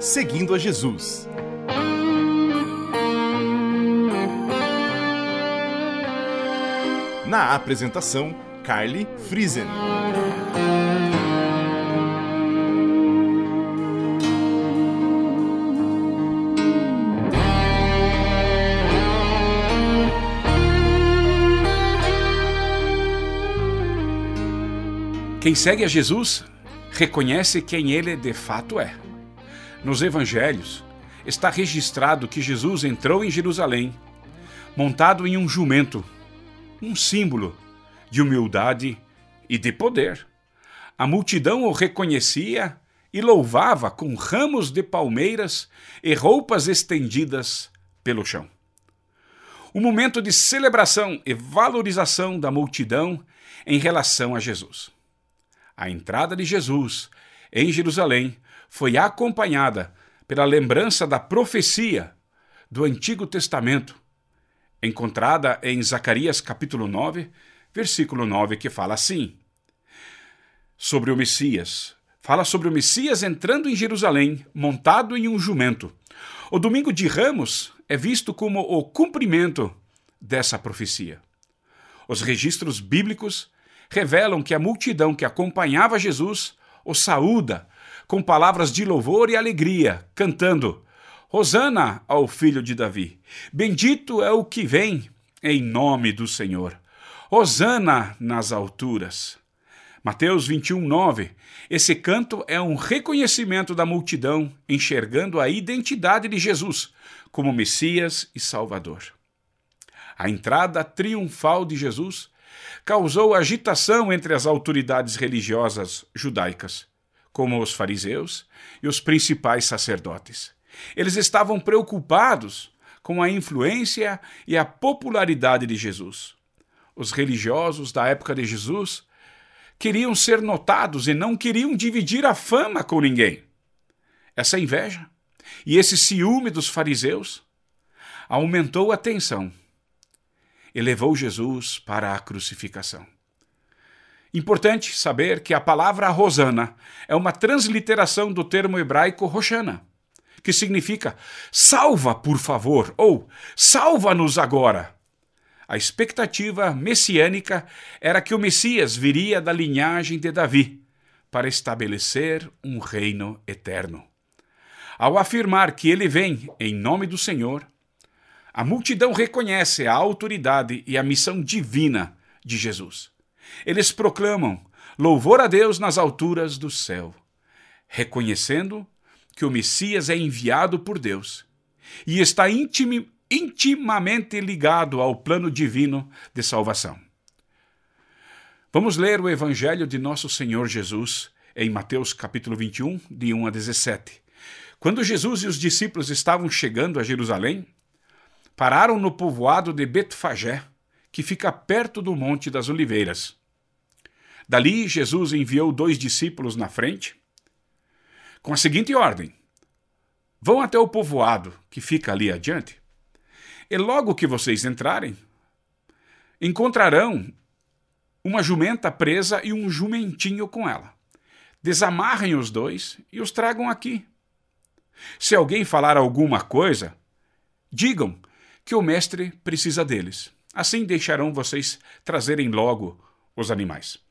Seguindo a Jesus. Na apresentação, Carly Friesen. Quem segue a Jesus reconhece quem ele de fato é. Nos evangelhos está registrado que Jesus entrou em Jerusalém montado em um jumento, um símbolo de humildade e de poder. A multidão o reconhecia e louvava com ramos de palmeiras e roupas estendidas pelo chão. Um momento de celebração e valorização da multidão em relação a Jesus. A entrada de Jesus em Jerusalém foi acompanhada pela lembrança da profecia do Antigo Testamento, encontrada em Zacarias capítulo 9, versículo 9, que fala assim: sobre o Messias. Fala sobre o Messias entrando em Jerusalém, montado em um jumento. O domingo de Ramos é visto como o cumprimento dessa profecia. Os registros bíblicos revelam que a multidão que acompanhava Jesus o saúda com palavras de louvor e alegria, cantando: Hosana ao filho de Davi. Bendito é o que vem em nome do Senhor. Hosana nas alturas. Mateus 21, 9. Esse canto é um reconhecimento da multidão enxergando a identidade de Jesus como Messias e Salvador. A entrada triunfal de Jesus causou agitação entre as autoridades religiosas judaicas, como os fariseus e os principais sacerdotes. Eles estavam preocupados com a influência e a popularidade de Jesus. Os religiosos da época de Jesus queriam ser notados e não queriam dividir a fama com ninguém. Essa inveja e esse ciúme dos fariseus aumentou a tensão e levou Jesus para a crucificação. Importante saber que a palavra Rosana é uma transliteração do termo hebraico Roshana, que significa salva, por favor, ou salva-nos agora. A expectativa messiânica era que o Messias viria da linhagem de Davi para estabelecer um reino eterno. Ao afirmar que ele vem em nome do Senhor, a multidão reconhece a autoridade e a missão divina de Jesus. Eles proclamam louvor a Deus nas alturas do céu, reconhecendo que o Messias é enviado por Deus e está intimamente ligado ao plano divino de salvação. Vamos ler o Evangelho de Nosso Senhor Jesus em Mateus capítulo 21, de 1 a 17. Quando Jesus e os discípulos estavam chegando a Jerusalém, pararam no povoado de Betfagé, que fica perto do Monte das Oliveiras. Dali, Jesus enviou dois discípulos na frente, com a seguinte ordem: Vão até o povoado que fica ali adiante, e logo que vocês entrarem, encontrarão uma jumenta presa e um jumentinho com ela. Desamarrem os dois e os tragam aqui. Se alguém falar alguma coisa, digam que o mestre precisa deles. Assim deixarão vocês trazerem logo os animais.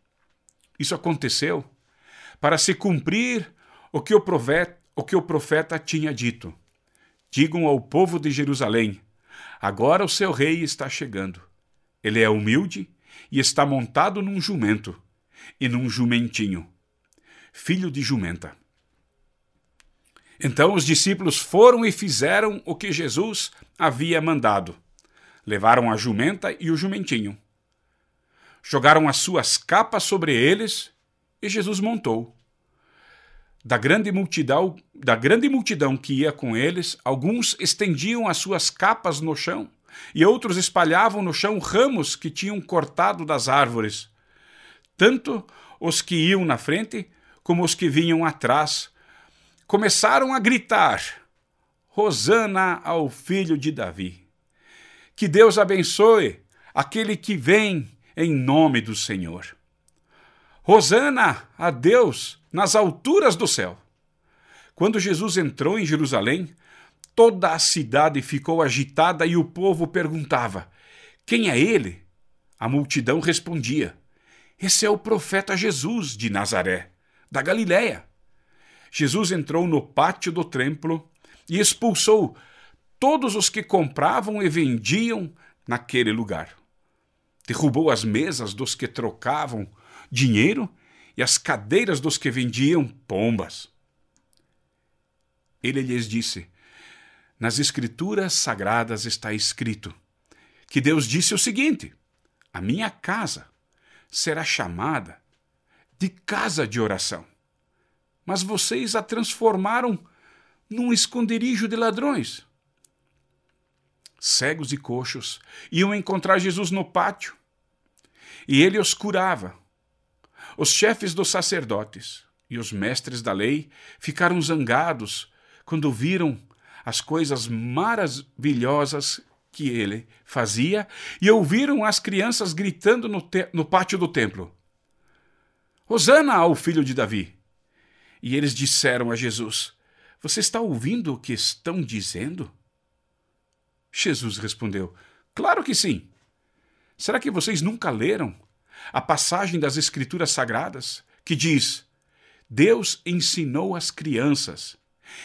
Isso aconteceu para se cumprir o que o profeta, o que o profeta tinha dito. Digam ao povo de Jerusalém: agora o seu rei está chegando. Ele é humilde e está montado num jumento e num jumentinho, filho de jumenta. Então os discípulos foram e fizeram o que Jesus havia mandado. Levaram a jumenta e o jumentinho. Jogaram as suas capas sobre eles e Jesus montou. Da grande multidão, da grande multidão que ia com eles, alguns estendiam as suas capas no chão e outros espalhavam no chão ramos que tinham cortado das árvores. Tanto os que iam na frente como os que vinham atrás começaram a gritar: Hosana ao filho de Davi. Que Deus abençoe aquele que vem em nome do Senhor. Hosana a Deus nas alturas do céu. Quando Jesus entrou em Jerusalém, toda a cidade ficou agitada e o povo perguntava: Quem é ele? A multidão respondia: Esse é o profeta Jesus de Nazaré, da Galiléia. Jesus entrou no pátio do templo e expulsou todos os que compravam e vendiam naquele lugar. Derrubou as mesas dos que trocavam dinheiro e as cadeiras dos que vendiam pombas. Ele lhes disse: Nas Escrituras sagradas está escrito que Deus disse o seguinte: A minha casa será chamada de casa de oração. Mas vocês a transformaram num esconderijo de ladrões. Cegos e coxos iam encontrar Jesus no pátio e ele os curava. Os chefes dos sacerdotes e os mestres da lei ficaram zangados quando viram as coisas maravilhosas que ele fazia e ouviram as crianças gritando no, no pátio do templo: Hosana ao filho de Davi! E eles disseram a Jesus: Você está ouvindo o que estão dizendo? Jesus respondeu: Claro que sim. Será que vocês nunca leram a passagem das Escrituras Sagradas que diz: Deus ensinou as crianças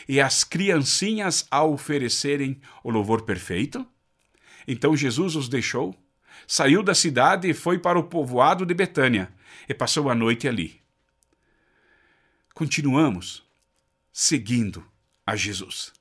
e as criancinhas a oferecerem o louvor perfeito? Então Jesus os deixou, saiu da cidade e foi para o povoado de Betânia e passou a noite ali. Continuamos seguindo a Jesus.